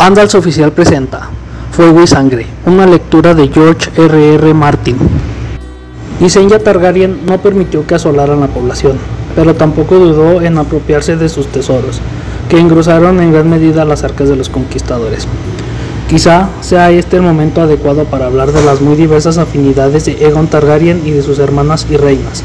Andals Oficial presenta Fuego y Sangre, una lectura de George R. R. Martin. Visenya Targaryen no permitió que asolaran la población, pero tampoco dudó en apropiarse de sus tesoros, que engrosaron en gran medida las arcas de los conquistadores. Quizá sea este el momento adecuado para hablar de las muy diversas afinidades de Egon Targaryen y de sus hermanas y reinas.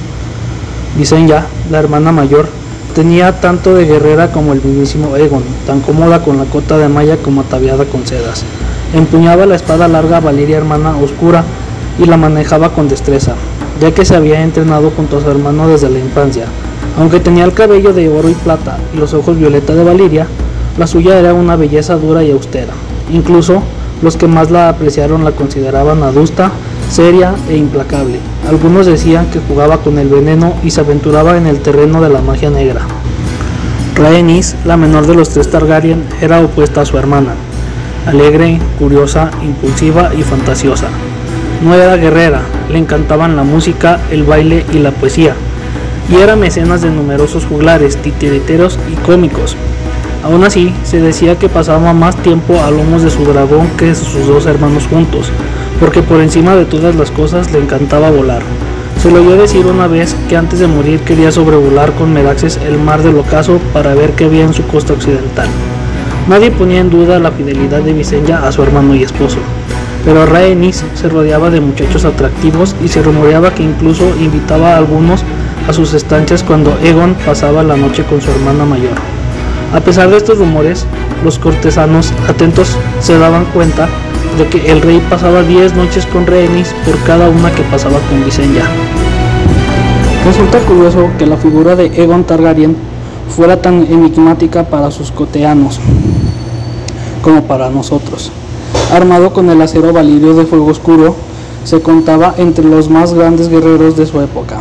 Visenya, la hermana mayor, tenía tanto de guerrera como el mismísimo Egon, tan cómoda con la cota de malla como ataviada con sedas. Empuñaba la espada larga Valeria hermana oscura y la manejaba con destreza, ya que se había entrenado junto a su hermano desde la infancia. Aunque tenía el cabello de oro y plata y los ojos violeta de Valeria, la suya era una belleza dura y austera. Incluso los que más la apreciaron la consideraban adusta, seria e implacable. Algunos decían que jugaba con el veneno y se aventuraba en el terreno de la magia negra. Rhaenys, la menor de los tres Targaryen, era opuesta a su hermana, alegre, curiosa, impulsiva y fantasiosa. No era guerrera, le encantaban la música, el baile y la poesía, y era mecenas de numerosos juglares, titiriteros y cómicos. Aún así, se decía que pasaba más tiempo a lomos de su dragón que sus dos hermanos juntos, porque por encima de todas las cosas le encantaba volar. Se lo oyó decir una vez que antes de morir quería sobrevolar con Meraxes el mar del ocaso para ver qué había en su costa occidental. Nadie ponía en duda la fidelidad de Visenya a su hermano y esposo, pero Rhaenys se rodeaba de muchachos atractivos y se rumoreaba que incluso invitaba a algunos a sus estancias cuando Egon pasaba la noche con su hermana mayor. A pesar de estos rumores, los cortesanos atentos se daban cuenta de que el rey pasaba 10 noches con Rhaenys por cada una que pasaba con Visenya. Resulta curioso que la figura de Egon Targaryen fuera tan enigmática para sus coteanos como para nosotros. Armado con el acero valirio de fuego oscuro, se contaba entre los más grandes guerreros de su época,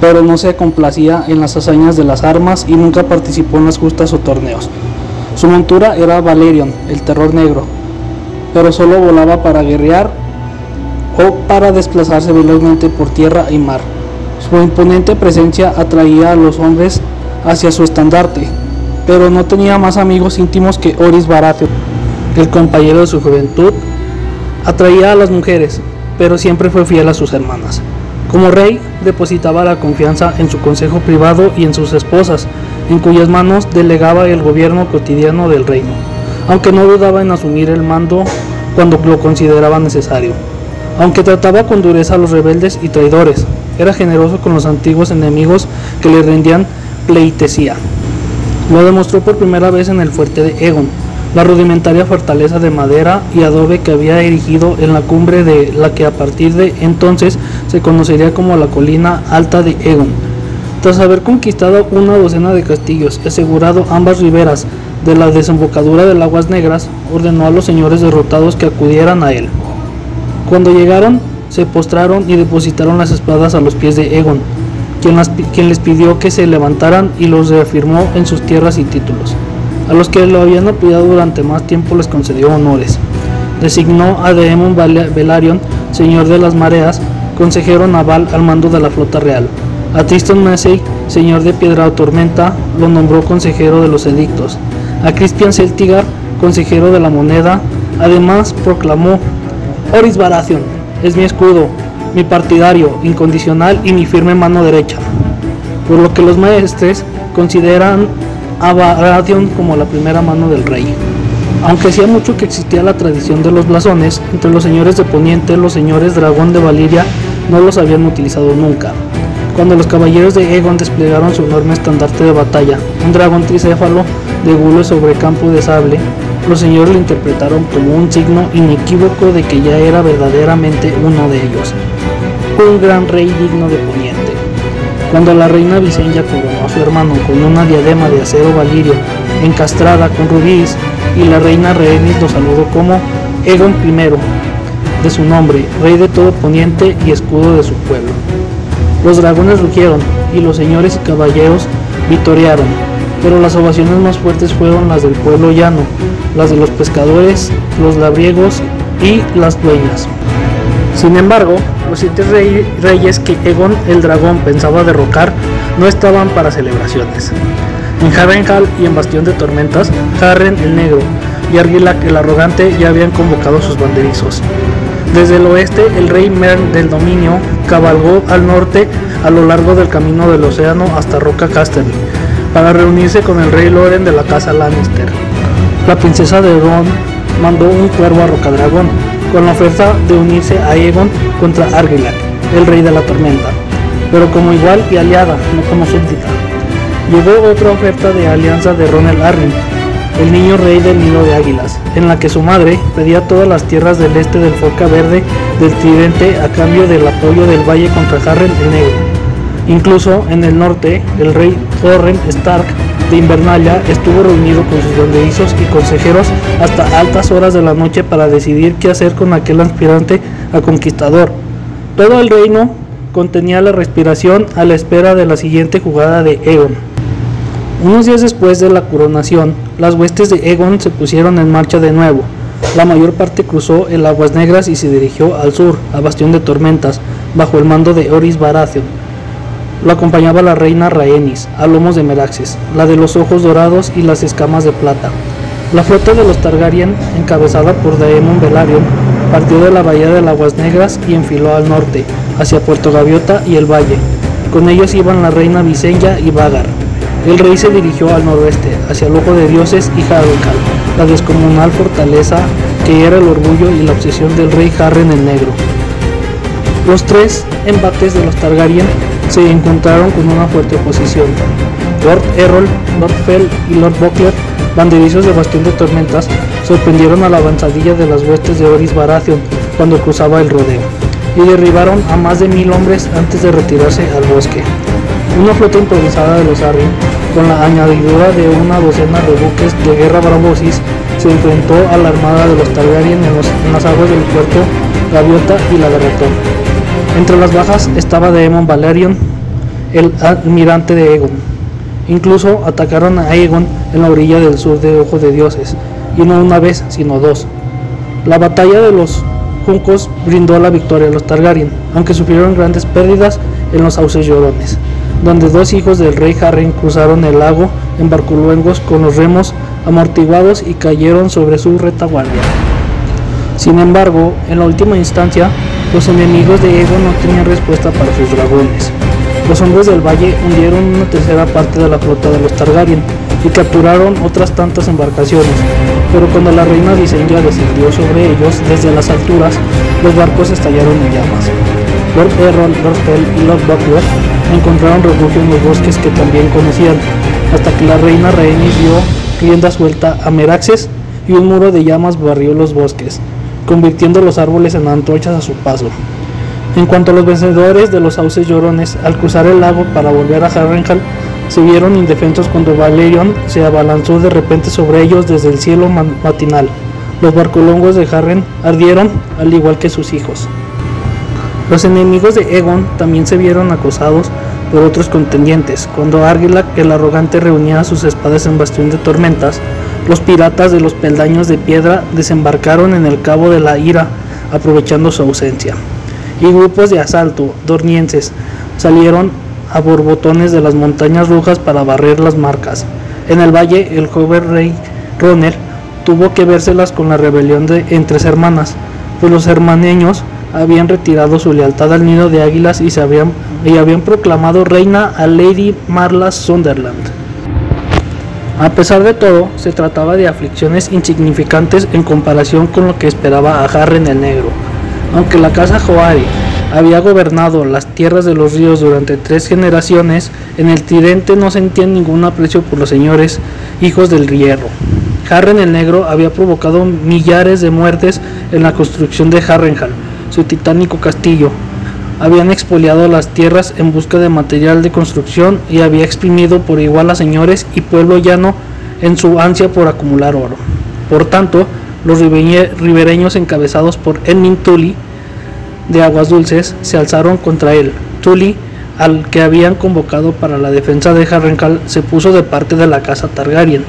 pero no se complacía en las hazañas de las armas y nunca participó en las justas o torneos. Su montura era Valerion, el terror negro, pero solo volaba para guerrear o para desplazarse velozmente por tierra y mar. Su imponente presencia atraía a los hombres hacia su estandarte, pero no tenía más amigos íntimos que Oris Baratheon, el compañero de su juventud. Atraía a las mujeres, pero siempre fue fiel a sus hermanas. Como rey, depositaba la confianza en su consejo privado y en sus esposas, en cuyas manos delegaba el gobierno cotidiano del reino, aunque no dudaba en asumir el mando cuando lo consideraba necesario. Aunque trataba con dureza a los rebeldes y traidores, era generoso con los antiguos enemigos que le rendían pleitesía. Lo demostró por primera vez en el fuerte de Egon, la rudimentaria fortaleza de madera y adobe que había erigido en la cumbre de la que a partir de entonces se conocería como la colina alta de Egon. Tras haber conquistado una docena de castillos asegurado ambas riberas de la desembocadura del Aguas Negras, ordenó a los señores derrotados que acudieran a él. Cuando llegaron, se postraron y depositaron las espadas a los pies de Egon, quien, les pidió que se levantaran y los reafirmó en sus tierras y títulos. A los que lo habían apoyado durante más tiempo les concedió honores. Designó a Daemon Velaryon, señor de las mareas, consejero naval al mando de la flota real. A Tristan Massey, señor de Piedra o Tormenta, lo nombró consejero de los edictos. A Crispian Celtigar, consejero de la moneda, además proclamó, Oris Baratheon, es mi escudo, mi partidario incondicional y mi firme mano derecha. Por lo que los maestres consideran a Baratheon como la primera mano del rey. Aunque hacía mucho que existía la tradición de los blasones, entre los señores de Poniente, los señores Dragón de Valiria no los habían utilizado nunca. Cuando los caballeros de Egon desplegaron su enorme estandarte de batalla, un dragón tricéfalo de gulo sobre campo de sable, los señores lo interpretaron como un signo inequívoco de que ya era verdaderamente uno de ellos, un gran rey digno de Poniente. Cuando la reina Visenya coronó a su hermano con una diadema de acero valirio encastrada con rubíes y la reina Rhaenys lo saludó como Egon I, de su nombre, rey de todo Poniente y escudo de su pueblo. Los dragones rugieron y los señores y caballeros vitorearon, pero las ovaciones más fuertes fueron las del pueblo llano, las de los pescadores, los labriegos y las dueñas. Sin embargo, los siete reyes que Egon el dragón pensaba derrocar no estaban para celebraciones. En Harrenhal y en Bastión de Tormentas, Harren el Negro y Argilac el arrogante ya habían convocado sus banderizos. Desde el oeste, el rey Mern del dominio cabalgó al norte a lo largo del camino del océano hasta Roca Casterly para reunirse con el rey Loren de la casa Lannister. La princesa de Ron mandó un cuervo a Rocadragón con la oferta de unirse a Aegon contra Argilac, el rey de la tormenta, pero como igual y aliada, no como súbdita. Llegó otra oferta de alianza de Ronel Arryn, el niño rey del nido de águilas, en la que su madre pedía todas las tierras del este del Forca Verde del Tridente a cambio del apoyo del valle contra Harren el Negro. Incluso en el norte, el rey Thorin Stark de Invernalia estuvo reunido con sus banderizos y consejeros hasta altas horas de la noche para decidir qué hacer con aquel aspirante a conquistador. Todo el reino contenía la respiración a la espera de la siguiente jugada de Egon. Unos días después de la coronación, las huestes de Egon se pusieron en marcha de nuevo. La mayor parte cruzó el Aguas Negras y se dirigió al sur, a Bastión de Tormentas, bajo el mando de Oris Baratheon. Lo acompañaba la reina Rhaenys, a lomos de Meraxes, la de los ojos dorados y las escamas de plata. La flota de los Targaryen, encabezada por Daemon Velaryon, partió de la bahía de las Aguas Negras y enfiló al norte, hacia Puerto Gaviota y el valle. Con ellos iban la reina Visenya y Vagar. El rey se dirigió al noroeste, hacia el Ojo de Dioses y Harrenhal, la descomunal fortaleza que era el orgullo y la obsesión del rey Harren el Negro. Los tres embates de los Targaryen se encontraron con una fuerte oposición. Lord Errol, Lord Fell y Lord Buckler, banderizos de Bastión de Tormentas, sorprendieron a la avanzadilla de las huestes de Oris Baratheon cuando cruzaba el rodeo, y derribaron a más de mil hombres antes de retirarse al bosque. Una flota improvisada de los Arryn, con la añadidura de una docena de buques de guerra bravosis, se enfrentó a la armada de los Targaryen en, las aguas del puerto Gaviota y la Lagartón. Entre las bajas estaba Daemon Valerion, el almirante de Egon. Incluso atacaron a Egon en la orilla del sur de Ojo de Dioses, y no una vez, sino dos. La batalla de los Juncos brindó la victoria a los Targaryen, aunque sufrieron grandes pérdidas en los sauces llorones, donde dos hijos del rey Harren cruzaron el lago en barcoluengos con los remos amortiguados y cayeron sobre su retaguardia. Sin embargo, en la última instancia, los enemigos de Ego no tenían respuesta para sus dragones. Los hombres del valle hundieron una tercera parte de la flota de los Targaryen y capturaron otras tantas embarcaciones, pero cuando la reina Visenya descendió sobre ellos desde las alturas, los barcos estallaron en llamas. Lord Errol, Lord Fell y Lord Buckler encontraron refugio en los bosques que también conocían, hasta que la reina Rhaenys dio rienda suelta a Meraxes y un muro de llamas barrió los bosques convirtiendo los árboles en antorchas a su paso. En cuanto a los vencedores de los sauces llorones, al cruzar el lago para volver a Harrenhal, se vieron indefensos cuando Valerion se abalanzó de repente sobre ellos desde el cielo matinal. Los barcolongos de Harren ardieron al igual que sus hijos. Los enemigos de Egon también se vieron acosados por otros contendientes. Cuando Argilac el arrogante reunía sus espadas en bastión de tormentas, los piratas de los peldaños de piedra desembarcaron en el Cabo de la Ira, aprovechando su ausencia. Y grupos de asalto, dornienses, salieron a borbotones de las montañas rojas para barrer las marcas. En el valle, el joven rey Ronel tuvo que vérselas con la rebelión de entre hermanas, pues los hermaneños habían retirado su lealtad al nido de águilas y, se habían, y habían proclamado reina a Lady Marla Sunderland. A pesar de todo, se trataba de aflicciones insignificantes en comparación con lo que esperaba a Harren el Negro. Aunque la casa Joari había gobernado las tierras de los ríos durante tres generaciones, en el Tridente no sentían ningún aprecio por los señores hijos del hierro. Harren el Negro había provocado millares de muertes en la construcción de Harrenhal, su titánico castillo, habían expoliado las tierras en busca de material de construcción y había exprimido por igual a señores y pueblo llano en su ansia por acumular oro. Por tanto, los ribereños encabezados por Edmund Tully de Aguas Dulces se alzaron contra él. Tully, al que habían convocado para la defensa de Harrenhal, se puso de parte de la casa Targaryen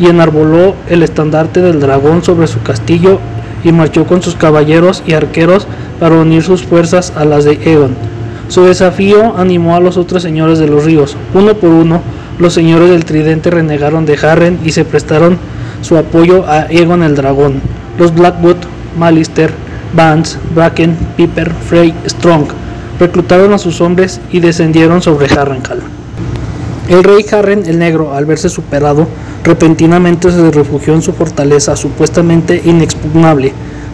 y enarboló el estandarte del dragón sobre su castillo y marchó con sus caballeros y arqueros para unir sus fuerzas a las de Egon. Su desafío animó a los otros señores de los ríos. Uno por uno, los señores del tridente renegaron de Harren y se prestaron su apoyo a Egon el Dragón. Los Blackwood, Malister, Vance, Bracken, Piper, Frey, Strong reclutaron a sus hombres y descendieron sobre Harrenhal. El rey Harren el Negro, al verse superado, repentinamente se refugió en su fortaleza supuestamente inexpugnable.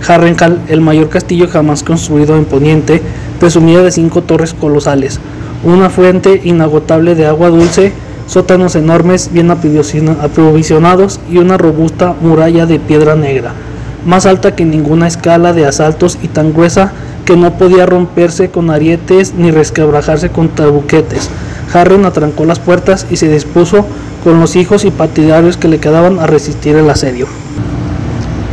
Harrenhal, el mayor castillo jamás construido en Poniente, presumía de cinco torres colosales, una fuente inagotable de agua dulce, sótanos enormes bien aprovisionados y una robusta muralla de piedra negra, más alta que ninguna escala de asaltos y tan gruesa que no podía romperse con arietes ni resquebrajarse con tabuquetes. Harren atrancó las puertas y se dispuso con los hijos y partidarios que le quedaban a resistir el asedio.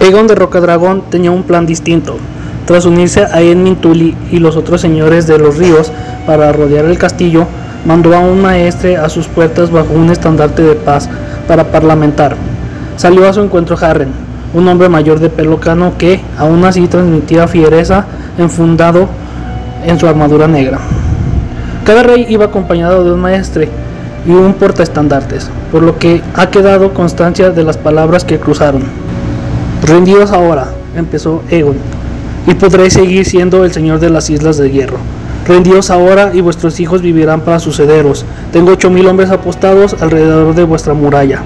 Egon de Rocadragón tenía un plan distinto. Tras unirse a Edmin Tully y los otros señores de los ríos para rodear el castillo, mandó a un maestre a sus puertas bajo un estandarte de paz para parlamentar. Salió a su encuentro Harren, un hombre mayor de pelo cano que, aún así, transmitía fiereza enfundado en su armadura negra. Cada rey iba acompañado de un maestre y un portaestandartes, por lo que ha quedado constancia de las palabras que cruzaron. Rendidos ahora, empezó Egon, y podréis seguir siendo el señor de las islas de hierro. Rendíos ahora y vuestros hijos vivirán para sucederos. Tengo ocho mil hombres apostados alrededor de vuestra muralla.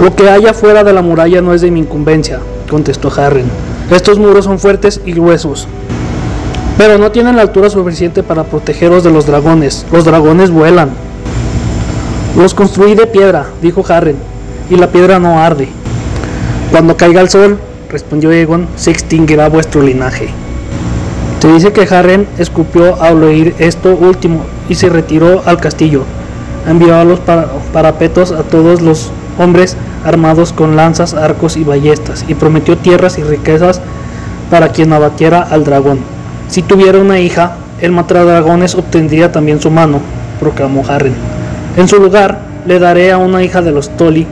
Lo que haya fuera de la muralla no es de mi incumbencia, contestó Harren. Estos muros son fuertes y gruesos, pero no tienen la altura suficiente para protegeros de los dragones. Los dragones vuelan. Los construí de piedra, dijo Harren, y la piedra no arde. Cuando caiga el sol, respondió Egon, se extinguirá vuestro linaje. Se dice que Harren escupió al oír esto último y se retiró al castillo. Envió a los parapetos a todos los hombres armados con lanzas, arcos y ballestas, y prometió tierras y riquezas para quien abatiera al dragón. Si tuviera una hija, el matradragones obtendría también su mano, proclamó Harren. En su lugar, le daré a una hija de los Tolly,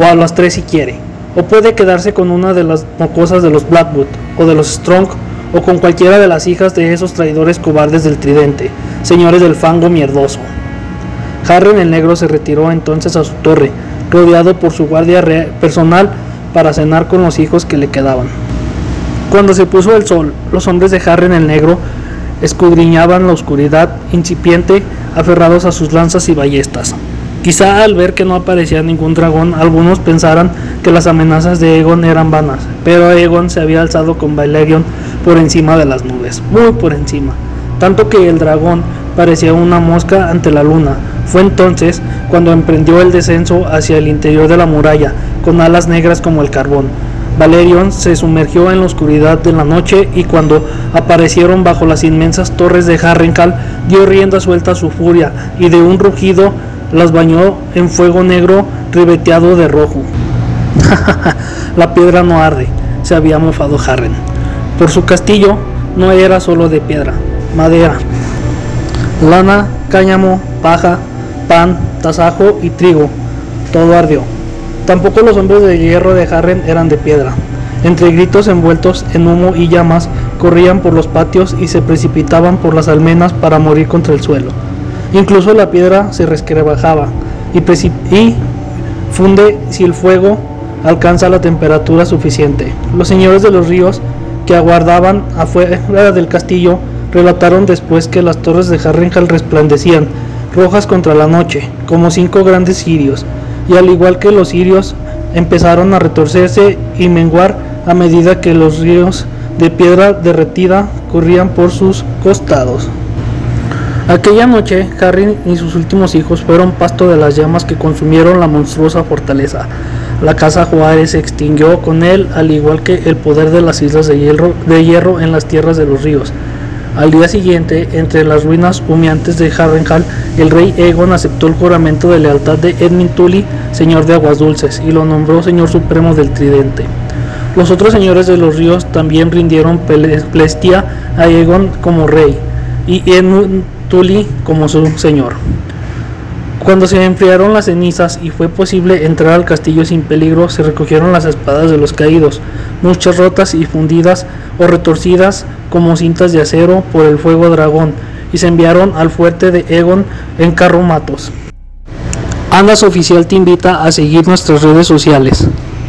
o a las tres si quiere, o puede quedarse con una de las mocosas de los Blackwood, o de los Strong, o con cualquiera de las hijas de esos traidores cobardes del tridente, señores del fango mierdoso. Harren el negro se retiró entonces a su torre, rodeado por su guardia personal para cenar con los hijos que le quedaban. Cuando se puso el sol, los hombres de Harren el Negro escudriñaban la oscuridad incipiente aferrados a sus lanzas y ballestas. Quizá al ver que no aparecía ningún dragón, algunos pensaran que las amenazas de Egon eran vanas, pero Egon se había alzado con Valerion por encima de las nubes, muy por encima, tanto que el dragón parecía una mosca ante la luna. Fue entonces cuando emprendió el descenso hacia el interior de la muralla, con alas negras como el carbón. Valerion se sumergió en la oscuridad de la noche y cuando aparecieron bajo las inmensas torres de Harrenhal dio rienda suelta a su furia y de un rugido las bañó en fuego negro ribeteado de rojo. la piedra no arde, se había mofado Harren. Por su castillo no era solo de piedra, madera, lana, cáñamo, paja, pan, tasajo y trigo. Todo ardió. Tampoco los hombres de hierro de Harren eran de piedra. Entre gritos envueltos en humo y llamas, corrían por los patios y se precipitaban por las almenas para morir contra el suelo. Incluso la piedra se resquebrajaba y, y funde si el fuego alcanza la temperatura suficiente. Los señores de los ríos que aguardaban afuera del castillo relataron después que las torres de Harrenhal resplandecían, rojas contra la noche, como cinco grandes cirios, y al igual que los cirios empezaron a retorcerse y menguar a medida que los ríos de piedra derretida corrían por sus costados. Aquella noche, Harry y sus últimos hijos fueron pasto de las llamas que consumieron la monstruosa fortaleza. La casa Juárez se extinguió con él, al igual que el poder de las islas de hierro, de hierro en las tierras de los ríos. Al día siguiente, entre las ruinas humeantes de Harrenhal, el rey Egon aceptó el juramento de lealtad de Edmund Tully, señor de aguas dulces, y lo nombró señor supremo del Tridente. Los otros señores de los ríos también rindieron plestia a Egon como rey y Edmund Tully como su señor. Cuando se enfriaron las cenizas y fue posible entrar al castillo sin peligro, se recogieron las espadas de los caídos, muchas rotas y fundidas o retorcidas como cintas de acero por el fuego dragón, y se enviaron al fuerte de Egon en carromatos. Andas Oficial te invita a seguir nuestras redes sociales.